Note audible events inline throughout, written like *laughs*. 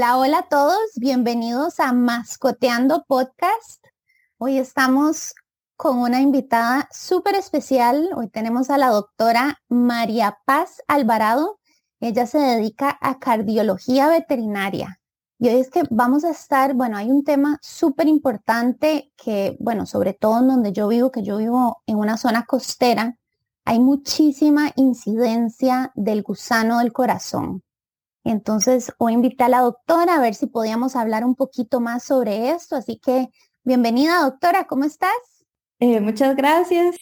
Hola, hola a todos, bienvenidos a Mascoteando Podcast. Hoy estamos con una invitada súper especial. Hoy tenemos a la doctora María Paz Alvarado. Ella se dedica a cardiología veterinaria. Y hoy es que vamos a estar, bueno, hay un tema súper importante que, bueno, sobre todo en donde yo vivo, que yo vivo en una zona costera, hay muchísima incidencia del gusano del corazón. Entonces, hoy invité a la doctora a ver si podíamos hablar un poquito más sobre esto. Así que, bienvenida, doctora, ¿cómo estás? Eh, muchas gracias.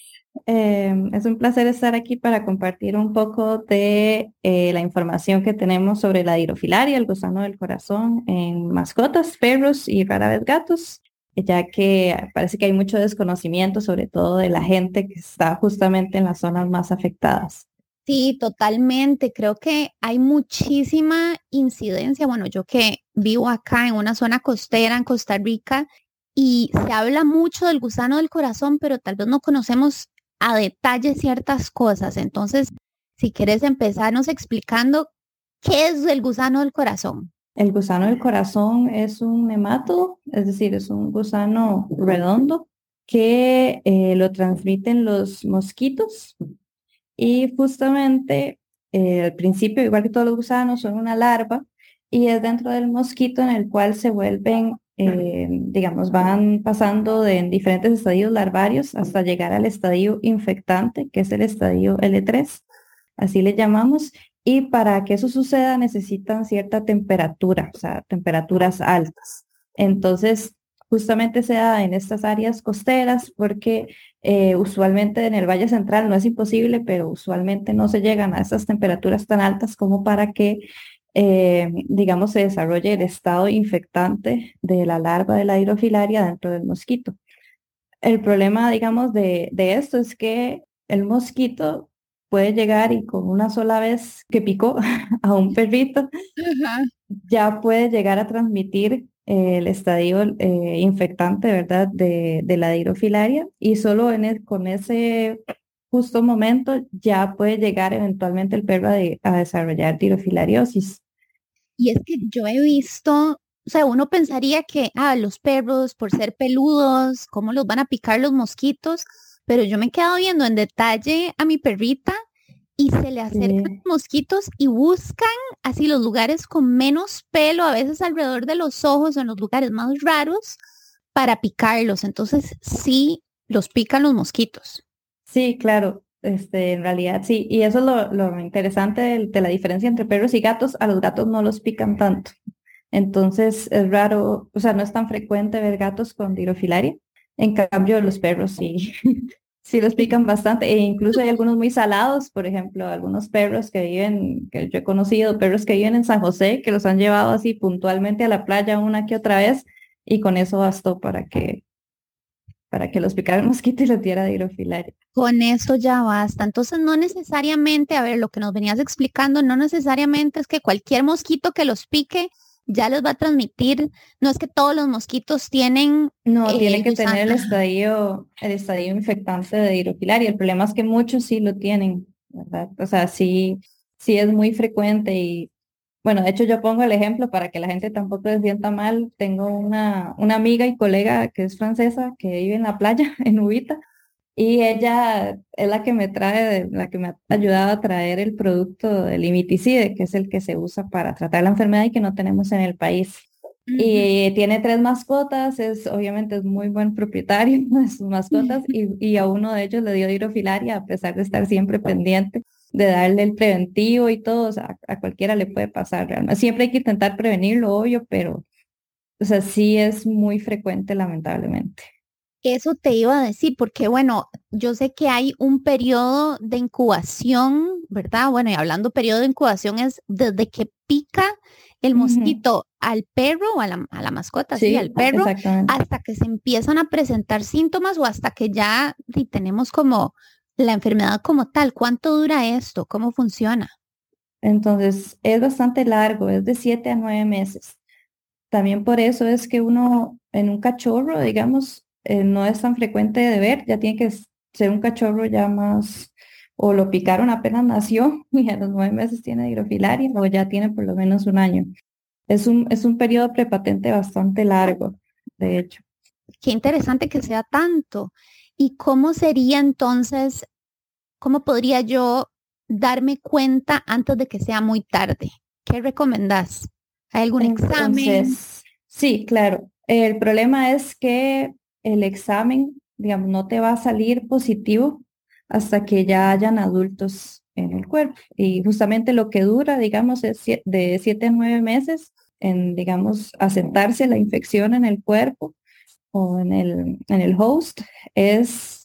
Eh, es un placer estar aquí para compartir un poco de eh, la información que tenemos sobre la hidrofilaria, el gusano del corazón, en mascotas, perros y rara vez gatos, ya que parece que hay mucho desconocimiento, sobre todo de la gente que está justamente en las zonas más afectadas. Sí, totalmente. Creo que hay muchísima incidencia. Bueno, yo que vivo acá en una zona costera en Costa Rica y se habla mucho del gusano del corazón, pero tal vez no conocemos a detalle ciertas cosas. Entonces, si quieres empezarnos explicando qué es el gusano del corazón. El gusano del corazón es un nematodo, es decir, es un gusano redondo que eh, lo transmiten los mosquitos y justamente eh, al principio, igual que todos los gusanos, son una larva y es dentro del mosquito en el cual se vuelven, eh, digamos, van pasando de en diferentes estadios larvarios hasta llegar al estadio infectante, que es el estadio L3, así le llamamos. Y para que eso suceda necesitan cierta temperatura, o sea, temperaturas altas. Entonces, justamente se da en estas áreas costeras porque eh, usualmente en el Valle Central no es imposible, pero usualmente no se llegan a esas temperaturas tan altas como para que, eh, digamos, se desarrolle el estado infectante de la larva de la hidrofilaria dentro del mosquito. El problema, digamos, de, esto es que el mosquito puede llegar y con una sola vez que picó *laughs* a un perrito, ya puede llegar a transmitir el estadio eh, infectante, ¿verdad?, de, de, la hidrofilaria y solo en con ese justo momento ya puede llegar eventualmente el perro a, desarrollar tirofilariosis. Y es que yo he visto, o sea, uno pensaría que, ah, los perros, por ser peludos, ¿cómo los van a picar los mosquitos? Pero yo me he quedado viendo en detalle a mi perrita y se le acercan mosquitos y buscan así los lugares con menos pelo, a veces alrededor de los ojos o en los lugares más raros, para picarlos. Entonces sí los pican los mosquitos. Sí, claro. Este, en realidad sí, y eso es lo, interesante de, la diferencia entre perros y gatos, a los gatos no los pican tanto. Entonces es raro, o sea, no es tan frecuente ver gatos con dirofilaria. En cambio, los perros sí, *laughs* sí los pican bastante e incluso hay algunos muy salados, por ejemplo, algunos perros que viven, que yo he conocido, perros que viven en San José, que los han llevado así puntualmente a la playa una que otra vez y con eso bastó para que para que los picara el mosquito y los diera de hidrofilaria. Con eso ya basta. Entonces no necesariamente, a ver, lo que nos venías explicando, no necesariamente es que cualquier mosquito que los pique ya les va a transmitir, no es que todos los mosquitos tienen... No, eh, tienen que tener el estadio, el estadio infectante de hidrofilaria. El problema es que muchos sí lo tienen, ¿verdad? O sea, sí, sí es muy frecuente y bueno, de hecho yo pongo el ejemplo para que la gente tampoco se sienta mal. Tengo una, una amiga y colega que es francesa que vive en la playa, *laughs* en Ubita, y ella es la que me trae, la que me ha ayudado a traer el producto del imiticide, que es el que se usa para tratar la enfermedad y que no tenemos en el país. Y tiene tres mascotas, es obviamente es muy buen propietario *laughs* de sus mascotas *laughs* y, y, a uno de ellos le dio hidrofilaria a pesar de estar siempre pendiente de darle el preventivo y todo, o sea, a cualquiera le puede pasar realmente. Siempre hay que intentar prevenirlo, obvio, pero o sea, sí es muy frecuente lamentablemente. Eso te iba a decir, porque bueno, yo sé que hay un periodo de incubación, ¿verdad? Bueno, y hablando periodo de incubación es desde que pica el mosquito al perro o a la, mascota, sí, al perro, hasta que se empiezan a presentar síntomas o hasta que ya tenemos como la enfermedad como tal. ¿Cuánto dura esto? ¿Cómo funciona? Entonces, es bastante largo, es de siete a nueve meses. También por eso es que uno en un cachorro, digamos, eh, no es tan frecuente de ver, ya tiene que ser un cachorro ya más, o lo picaron apenas nació *laughs* y a los nueve meses tiene hidrofilaria o ya tiene por lo menos un año. es un, es un periodo prepatente bastante largo, de hecho. Qué interesante que sea tanto. ¿Y cómo sería entonces, cómo podría yo darme cuenta antes de que sea muy tarde? ¿Qué recomendás? ¿Hay algún examen? Sí, claro. El problema es que el examen, digamos, no te va a salir positivo hasta que ya hayan adultos en el cuerpo. Y justamente lo que dura, digamos, es de siete a nueve meses en, digamos, asentarse la infección en el cuerpo o en el, en el host, es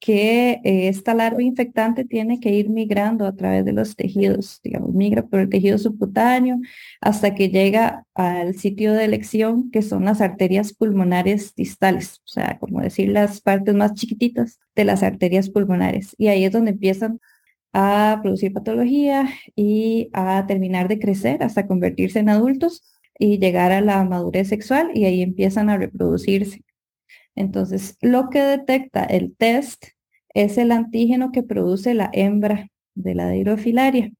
que eh, esta larva infectante tiene que ir migrando a través de los tejidos, digamos, migra por el tejido subcutáneo hasta que llega al sitio de elección, que son las arterias pulmonares distales, o sea, como decir, las partes más chiquititas de las arterias pulmonares. Y ahí es donde empiezan a producir patología y a terminar de crecer hasta convertirse en adultos y llegar a la madurez sexual y ahí empiezan a reproducirse. Entonces, lo que detecta el test es el antígeno que produce la hembra de la hidrofilaria.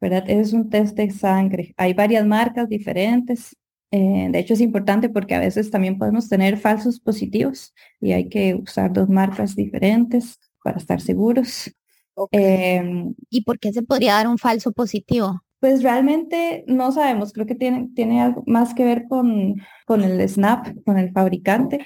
¿verdad? Ese es un test de sangre. Hay varias marcas diferentes. Eh, de hecho, es importante porque a veces también podemos tener falsos positivos y hay que usar dos marcas diferentes para estar seguros. Em, ¿Y por qué se podría dar un falso positivo? Pues realmente no sabemos, creo que tiene, tiene algo más que ver con, con el SNAP, con el fabricante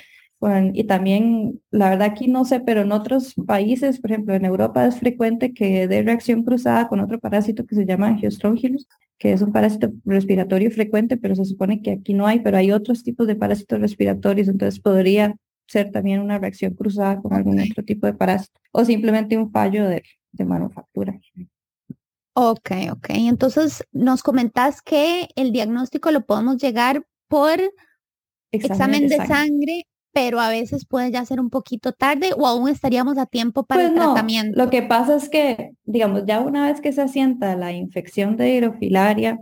y también, la verdad aquí no sé, pero en otros países, por ejemplo, en Europa es frecuente que dé reacción cruzada con otro parásito que se llama Angiostrongylus, que es un parásito respiratorio frecuente, pero se supone que aquí no hay, pero hay otros tipos de parásitos respiratorios, entonces podría ser también una reacción cruzada con algún otro tipo de parásito o simplemente un fallo de, de manufactura. Ok, ok. Entonces nos comentás que el diagnóstico lo podemos llegar por examen, de, sangre pero a veces puede ya ser un poquito tarde o aún estaríamos a tiempo para el pues tratamiento. Lo que pasa es que, digamos, ya una vez que se asienta la infección de hidrofilaria,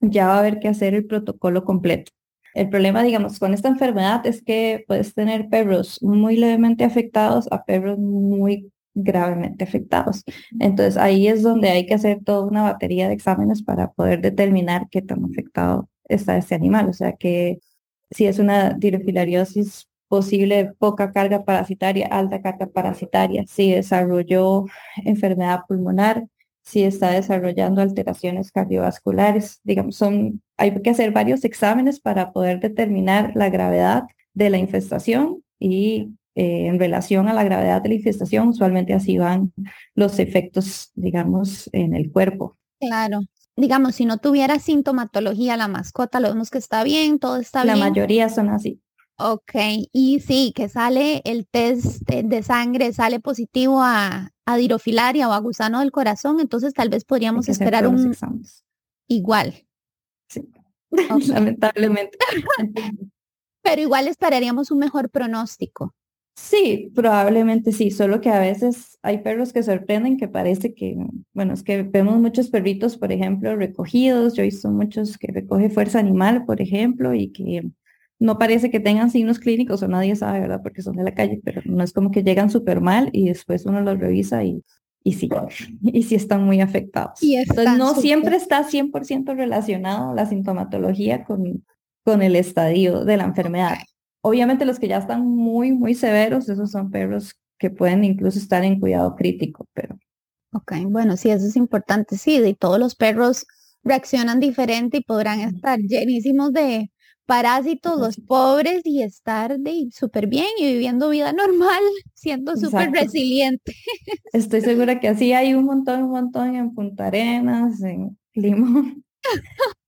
ya va a haber que hacer el protocolo completo. El problema, digamos, con esta enfermedad es que puedes tener perros muy levemente afectados a perros muy gravemente afectados. Entonces ahí es donde hay que hacer toda una batería de exámenes para poder determinar qué tan afectado está ese animal. O sea que si es una dirofilariosis posible, poca carga parasitaria, alta carga parasitaria, si desarrolló enfermedad pulmonar, si está desarrollando alteraciones cardiovasculares. Digamos, son, hay que hacer varios exámenes para poder determinar la gravedad de la infestación y eh, en relación a la gravedad de la infestación, usualmente así van los efectos, digamos, en el cuerpo. Claro digamos, si no tuviera sintomatología la mascota, lo vemos que está bien, todo está bien. La mayoría son así. Ok, y sí, que sale el test de, sangre, sale positivo a, a, dirofilaria o a gusano del corazón, entonces tal vez podríamos esperar un igual. Sí, *laughs* lamentablemente. *laughs* Pero igual esperaríamos un mejor pronóstico. Sí, probablemente sí, solo que a veces hay perros que sorprenden que parece que, bueno, es que vemos muchos perritos, por ejemplo, recogidos, yo he visto muchos que recoge fuerza animal, por ejemplo, y que no parece que tengan signos clínicos o nadie sabe, ¿verdad? Porque son de la calle, pero no es como que llegan súper mal y después uno los revisa y, y sí, y sí están muy afectados. Y Entonces no siempre está 100% relacionado la sintomatología con, con el estadio de la enfermedad. Obviamente los que ya están muy, muy severos, esos son perros que pueden incluso estar en cuidado crítico, pero... Ok, bueno, sí, eso es importante, sí, de todos los perros reaccionan diferente y podrán estar llenísimos de parásitos, los pobres, y estar de súper bien y viviendo vida normal, *laughs* siendo súper resiliente. Estoy segura que así hay un montón, un montón en Punta Arenas, en Limón.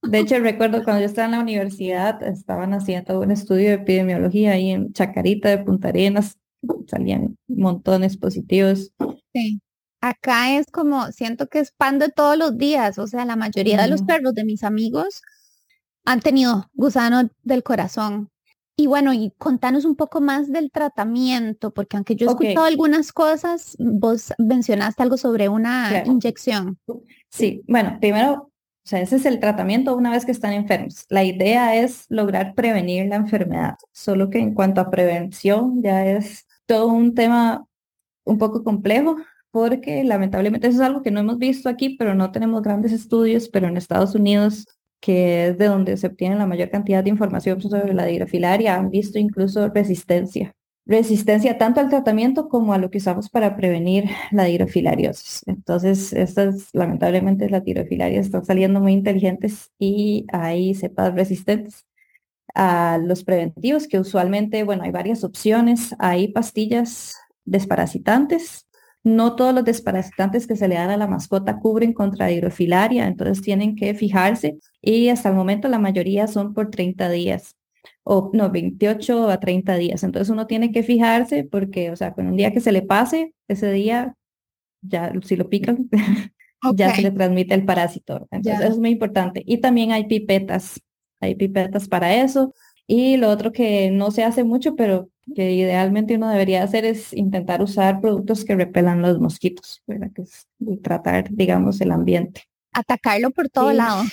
De hecho, recuerdo cuando yo estaba en la universidad, estaban haciendo un estudio de epidemiología ahí en Chacarita de Punta Arenas, *laughs* salían montones positivos. Sí. Acá es como, siento que es pan de todos los días, o sea, la mayoría de los perros de mis amigos han tenido gusano del corazón. Y bueno, y contanos un poco más del tratamiento, porque aunque yo he escuchado algunas cosas, vos mencionaste algo sobre una inyección. Sí, bueno, primero o sea, ese es el tratamiento una vez que están enfermos. La idea es lograr prevenir la enfermedad, solo que en cuanto a prevención ya es todo un tema un poco complejo porque lamentablemente eso es algo que no hemos visto aquí, pero no tenemos grandes estudios, pero en Estados Unidos que es de donde se obtiene la mayor cantidad de información sobre la dihidrofilaria, han visto incluso resistencia. Resistencia tanto al tratamiento como a lo que usamos para prevenir la dihidrofilariosis. Entonces, estas, lamentablemente, las dihidrofilarias están saliendo muy inteligentes y hay cepas resistentes a los preventivos, que usualmente, bueno, hay varias opciones. Hay pastillas desparasitantes. No todos los desparasitantes que se le dan a la mascota cubren contra hidrofilaria, entonces tienen que fijarse y hasta el momento la mayoría son por 30 días o no, 28 a 30 días. Entonces uno tiene que fijarse porque, o sea, con un día que se le pase, ese día ya si lo pican, *laughs* ya se le transmite el parásito. Entonces eso es muy importante. Y también hay pipetas, hay pipetas para eso. Y lo otro que no se hace mucho, pero que idealmente uno debería hacer es intentar usar productos que repelan los mosquitos, ¿verdad? Que es tratar, digamos, el ambiente. Atacarlo por todo *laughs* lado.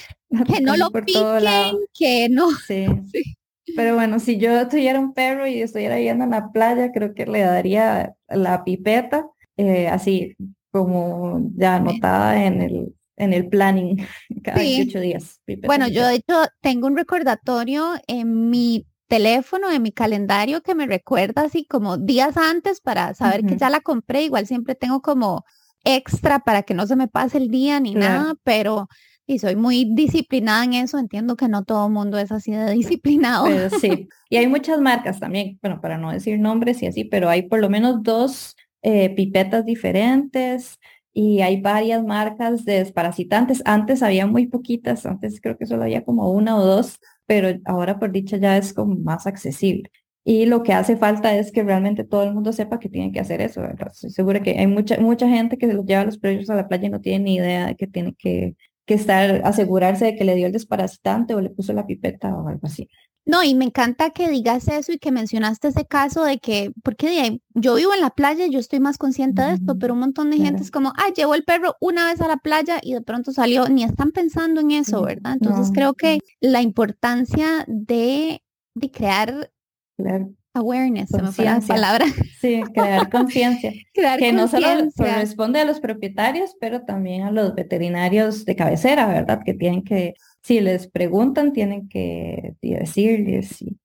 Que no lo piquen, que no. Sí. *laughs* Pero bueno, si yo tuviera un perro y estuviera yendo en la playa, creo que le daría la pipeta, eh, así como ya anotada en el, en el planning *laughs* cada 18 días. bueno, yo de hecho tengo un recordatorio en mi teléfono, en mi calendario que me recuerda así como días antes para saber que ya la compré. Igual siempre tengo como extra para que no se me pase el día ni nada, pero y soy muy disciplinada en eso. Entiendo que no todo el mundo es así de *laughs* disciplinado. sí, y hay muchas marcas también, bueno, para no decir nombres y así, pero hay por lo menos dos eh, pipetas diferentes y hay varias marcas de desparasitantes. Antes había muy poquitas, antes creo que solo había como una o dos, pero ahora por dicha ya es como más accesible. Y lo que hace falta es que realmente todo el mundo sepa que tiene que hacer eso. Estoy segura que hay mucha, mucha gente que se los lleva los precios a la playa y no tiene ni idea de que tiene que, que estar, asegurarse de que le dio el desparasitante o le puso la pipeta o algo así. No, y me encanta que digas eso y que mencionaste ese caso de que, porque yo vivo en la playa yo estoy más consciente de esto, pero un montón de gente es como, ah, llevó el perro una vez a la playa y de pronto salió, ni están pensando en eso, ¿verdad? Entonces creo que la importancia de, de crear awareness, se me fue la palabra. Sí, crear conciencia. *laughs* que no solo corresponde a los propietarios, pero también a los veterinarios de cabecera, ¿verdad? Que tienen que si les preguntan, tienen que decirles. Y,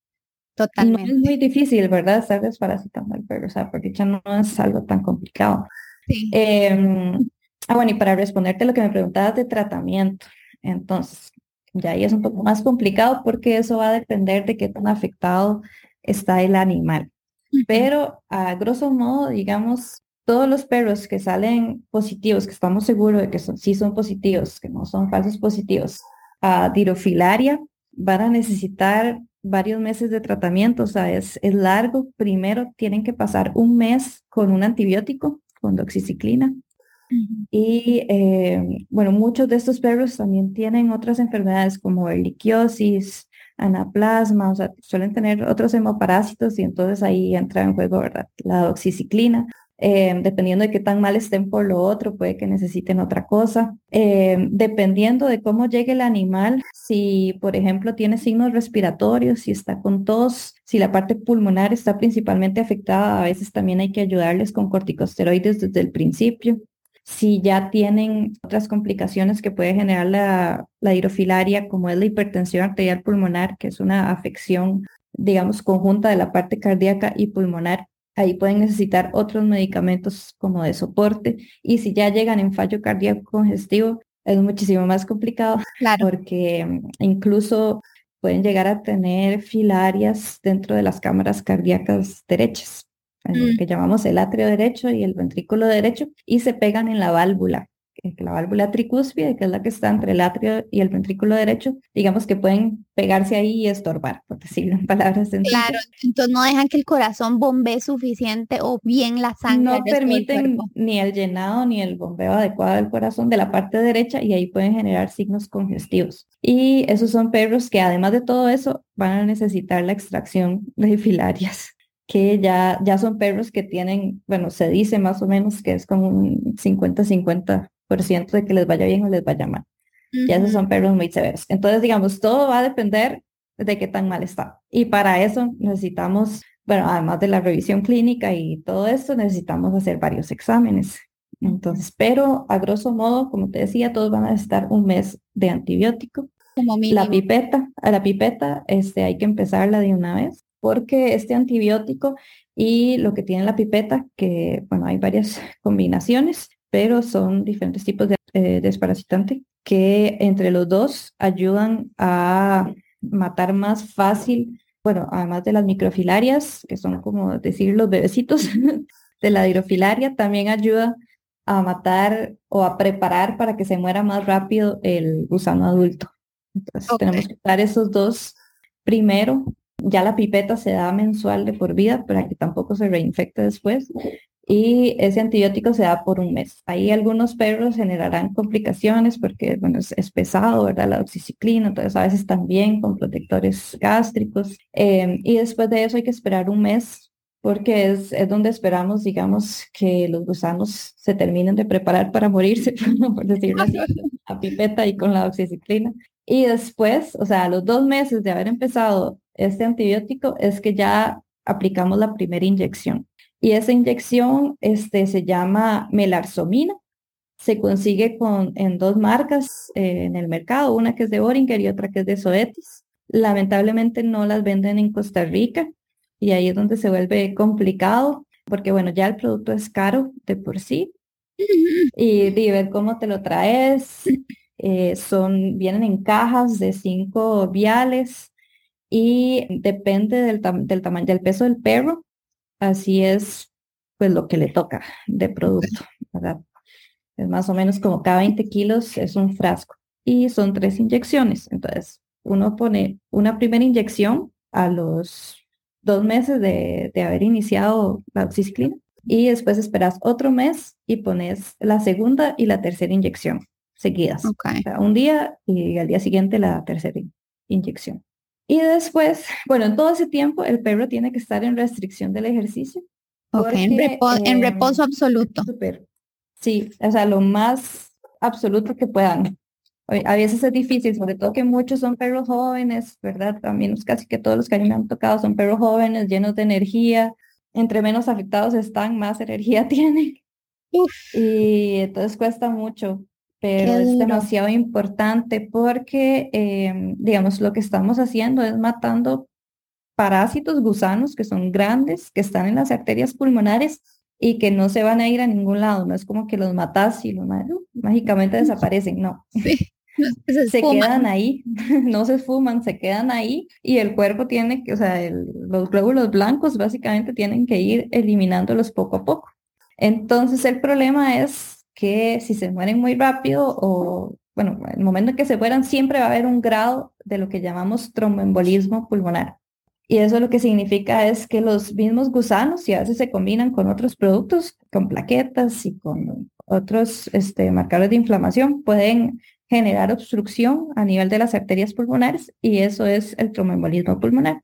Totalmente. no es muy difícil, ¿verdad? Estar desparasitando al perro, o sea, porque ya no es algo tan complicado. Sí. Em, ah, bueno, y para responderte lo que me preguntabas de tratamiento, entonces, ya ahí es un poco más complicado porque eso va a depender de qué tan afectado está el animal. Pero a grosso modo, digamos, todos los perros que salen positivos, que estamos seguros de que son, sí son positivos, que no son falsos positivos, a tirofilaria, van a necesitar varios meses de tratamiento, o sea, es, es largo. Primero tienen que pasar un mes con un antibiótico, con doxiciclina. Y eh, bueno, muchos de estos perros también tienen otras enfermedades como erliquiosis, anaplasma, o sea, suelen tener otros hemoparásitos y entonces ahí entra en juego. La doxiciclina. Eh, dependiendo de qué tan mal estén por lo otro, puede que necesiten otra cosa. Eh, dependiendo de cómo llegue el animal, si por ejemplo tiene signos respiratorios, si está con tos, si la parte pulmonar está principalmente afectada, a veces también hay que ayudarles con corticosteroides desde el principio. Si ya tienen otras complicaciones que puede generar la, la hidrofilaria, como es la hipertensión arterial pulmonar, que es una afección digamos, conjunta de la parte cardíaca y pulmonar, Ahí pueden necesitar otros medicamentos como de soporte y si ya llegan en fallo cardíaco congestivo es muchísimo más complicado claro. porque mm, incluso pueden llegar a tener filarias dentro de las cámaras cardíacas derechas, mm. que llamamos el atrio derecho y el ventrículo derecho, y se pegan en la válvula la válvula tricúspide, que es la que está entre el atrio y el ventrículo derecho, digamos que pueden pegarse ahí y estorbar, por decirlo en palabras sencillas. Claro, entonces no dejan que el corazón bombee suficiente o bien la sangre. No permiten ni el llenado ni el bombeo adecuado del corazón de la parte derecha y ahí pueden generar signos congestivos. Y esos son perros que además de todo eso van a necesitar la extracción de *laughs* filarias que ya, ya son perros que tienen, bueno, se dice más o menos que es como un 50-50 ciento de que les vaya bien o les vaya mal. Y esos son perros muy severos. Entonces, digamos, todo va a depender de qué tan mal está. Y para eso necesitamos, bueno, además de la revisión clínica y todo esto, necesitamos hacer varios exámenes. Entonces, pero a grosso modo, como te decía, todos van a necesitar un mes de antibiótico. la pipeta, a la pipeta este, hay que empezarla de una vez porque este antibiótico y lo que tiene la pipeta, que bueno, hay varias *laughs* combinaciones, pero son diferentes tipos de eh, desparasitante que entre los dos ayudan a matar más fácil, bueno, además de las microfilarias, que son como decir los bebecitos *laughs* de la hidrofilaria, también ayuda a matar o a preparar para que se muera más rápido el gusano adulto. Entonces tenemos que dar esos dos primero. Ya la pipeta se da mensual de por vida para que tampoco se reinfecte después. Y ese antibiótico se da por un mes. Ahí algunos perros generarán complicaciones porque, bueno, es, pesado, ¿verdad? La oxiciclina, entonces a veces también con protectores gástricos. Em, y después de eso hay que esperar un mes porque es, es, donde esperamos, digamos, que los gusanos se terminen de preparar para morirse, *laughs* por decirlo así, a pipeta y con la oxiciclina. Y después, o sea, a los dos meses de haber empezado este antibiótico, es que ya aplicamos la primera inyección. Y esa inyección este, se llama melarsomina. Se consigue con, en dos marcas eh, en el mercado, una que es de Boringer y otra que es de Zoetis. Lamentablemente no las venden en Costa Rica y ahí es donde se vuelve complicado porque bueno, ya el producto es caro de por sí *laughs* y, de ver cómo te lo traes, eh, son, vienen en cajas de cinco viales y depende del, del tamaño, del peso del perro, así es pues lo que le toca de producto, ¿verdad? Es más o menos como cada 20 kilos es un frasco y son tres inyecciones. Entonces, uno pone una primera inyección a los dos meses de, de haber iniciado la oxiciclina y después esperas otro mes y pones la segunda y la tercera inyección seguidas. un día y al día siguiente la tercera inyección. Y después, bueno, en todo ese tiempo el perro tiene que estar en restricción del ejercicio. en, em, reposo absoluto. Sí, o sea, lo más absoluto que puedan. A veces es difícil, sobre todo que muchos son perros jóvenes, ¿verdad? También casi que todos los que a mí me han tocado son perros jóvenes, llenos de energía. Entre menos afectados están, más *laughs* energía tienen. Y entonces cuesta mucho pero es demasiado importante porque, em, digamos, lo que estamos haciendo es matando parásitos gusanos que son grandes, que están en las arterias pulmonares y que no se van a ir a ningún lado. No es como que los matas y los mágicamente desaparecen, no. *laughs* *laughs* Se, quedan ahí, *laughs* no se fuman, se quedan ahí y el cuerpo tiene que, o sea, los glóbulos blancos básicamente tienen que ir eliminándolos poco a poco. Entonces el problema es que si se mueren muy rápido o, bueno, en el momento en que se mueran siempre va a haber un grado de lo que llamamos tromboembolismo pulmonar. Y eso lo que significa es que los mismos gusanos, si a veces se combinan con otros productos, con plaquetas y con otros este, marcadores de inflamación, pueden generar obstrucción a nivel de las arterias pulmonares y eso es el tromboembolismo pulmonar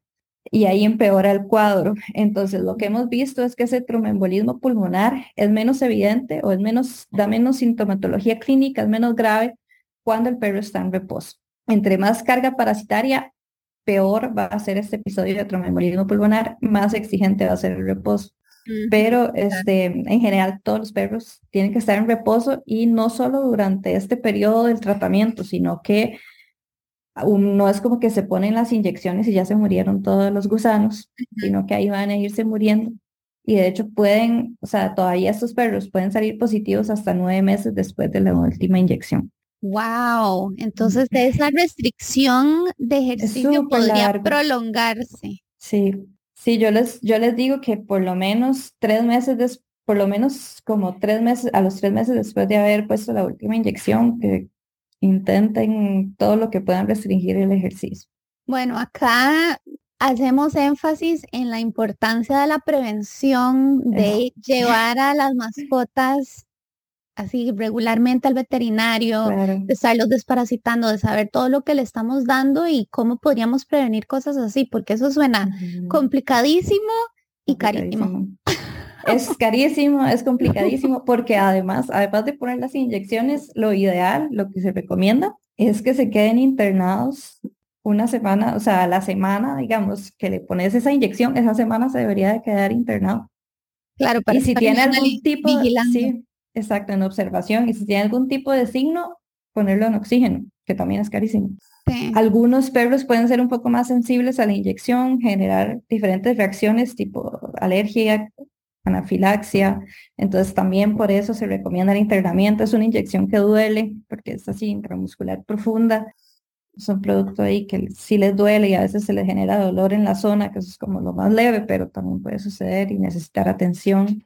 y ahí empeora el cuadro. Entonces, lo que hemos visto es que ese tromboembolismo pulmonar es menos evidente o es menos, da menos sintomatología clínica, es menos grave cuando el perro está en reposo. Entre más carga parasitaria, peor va a ser este episodio de tromboembolismo pulmonar, más exigente va a ser el reposo. Pero este, en general todos los perros tienen que estar en reposo y no solo durante este periodo del tratamiento, sino que no es como que se ponen las inyecciones y ya se murieron todos los gusanos, sino que ahí van a irse muriendo. Y de hecho pueden, o sea, todavía estos perros pueden salir positivos hasta nueve meses después de la última inyección. Wow, entonces esa restricción de ejercicio podría prolongarse. Sí, sí, yo les, yo les digo que por lo menos tres meses después, por lo menos como tres meses, a los tres meses después de haber puesto la última inyección, que intenten todo lo que puedan restringir el ejercicio. Bueno, acá hacemos énfasis en la importancia de la prevención, *laughs* de llevar a las mascotas así regularmente al veterinario, de estarlos desparasitando, de saber todo lo que le estamos dando y cómo podríamos prevenir cosas así, porque eso suena complicadísimo y carísimo. *laughs* Es carísimo, es complicadísimo, porque además, además de poner las inyecciones, lo ideal, lo que se recomienda, es que se queden internados una semana, o sea, la semana, digamos, que le pones esa inyección, esa semana se debería de quedar internado. Claro, para y si tiene algún tipo, sí, exacto, en observación, y si tiene algún tipo de signo, ponerlo en oxígeno. que también es carísimo. Algunos perros pueden ser un poco más sensibles a la inyección, generar diferentes reacciones tipo alergia, anafilaxia. Entonces también por eso se recomienda el internamiento. Es una inyección que duele porque es así intramuscular profunda. Es un producto ahí que sí les duele y a veces se les genera dolor en la zona, que eso es como lo más leve, pero también puede suceder y necesitar atención.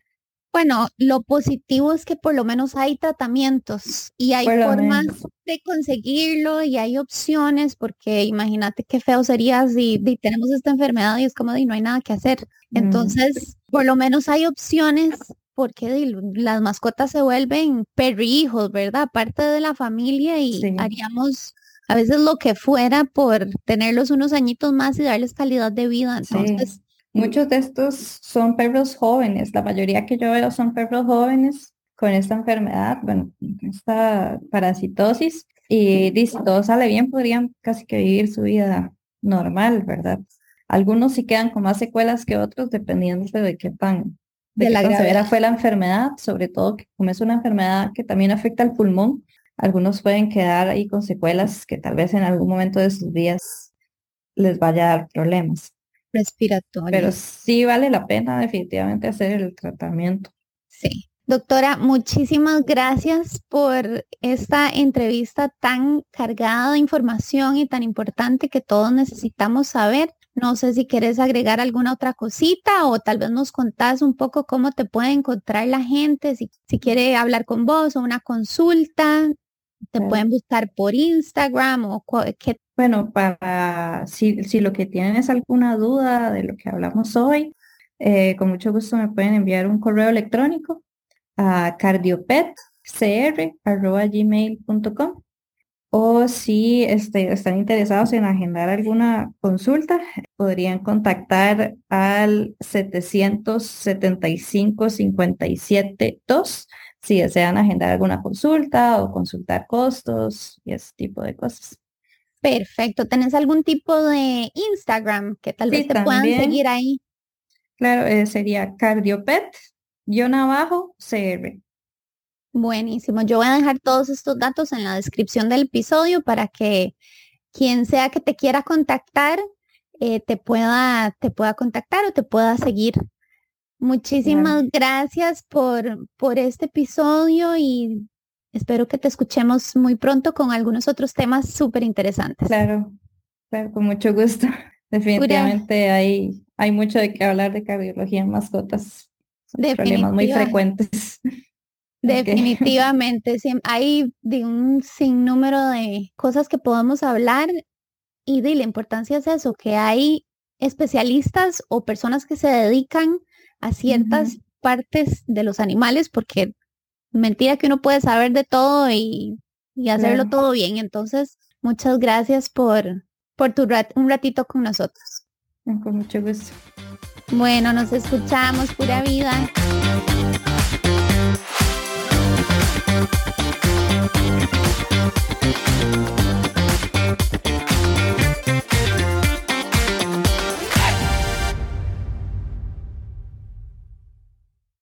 Bueno, lo positivo es que por lo menos hay tratamientos y hay formas de conseguirlo y hay opciones, porque imagínate qué feo sería si, tenemos esta enfermedad y es como de no hay nada que hacer. Mm. Entonces, por lo menos hay opciones porque las mascotas se vuelven perrijos, ¿verdad? Parte de la familia y haríamos a veces lo que fuera por tenerlos unos añitos más y darles calidad de vida. Entonces, Muchos de estos son perros jóvenes, la mayoría que yo veo son perros jóvenes con esta enfermedad, bueno, esta parasitosis, y si todo sale bien, podrían casi que vivir su vida normal, ¿verdad? Algunos sí quedan con más secuelas que otros, dependiendo de qué tan, de, la severa fue la enfermedad, sobre todo que como es una enfermedad que también afecta al pulmón, algunos pueden quedar ahí con secuelas que tal vez en algún momento de sus días les vaya a dar problemas respiratorio. Pero sí vale la pena definitivamente hacer el tratamiento. Sí. Doctora, muchísimas gracias por esta entrevista tan cargada de información y tan importante que todos necesitamos saber. No sé si quieres agregar alguna otra cosita o tal vez nos contás un poco cómo te puede encontrar la gente, si, si quiere hablar con vos o una consulta, te pueden buscar por Instagram o qué bueno, para si, si lo que tienen es alguna duda de lo que hablamos hoy, eh, con mucho gusto me pueden enviar un correo electrónico a cardiopetcr.gmail.com o si este, están interesados en agendar alguna consulta, podrían contactar al 775 57 2 si desean agendar alguna consulta o consultar costos y ese tipo de cosas. Perfecto. ¿Tenés algún tipo de Instagram que tal vez te puedan seguir ahí? Claro, eh, sería cardiopet, abajo, CR. Buenísimo. Yo voy a dejar todos estos datos en la descripción del episodio para que quien sea que te quiera contactar eh, te, pueda, te pueda contactar o te pueda seguir. Muchísimas gracias por, por este episodio y Espero que te escuchemos muy pronto con algunos otros temas súper interesantes. Claro, claro, con mucho gusto. *laughs* Definitivamente hay, hay mucho de qué hablar de cardiología en mascotas. problemas muy frecuentes. *laughs* *laughs* Definitivamente, hay de un sinnúmero de cosas que podemos hablar y de la importancia es eso, que hay especialistas o personas que se dedican a ciertas partes de los animales, porque mentira que uno puede saber de todo y, y hacerlo todo bien. Entonces, muchas gracias por, por tu un ratito con nosotros. Con mucho gusto. Bueno, nos escuchamos, pura vida.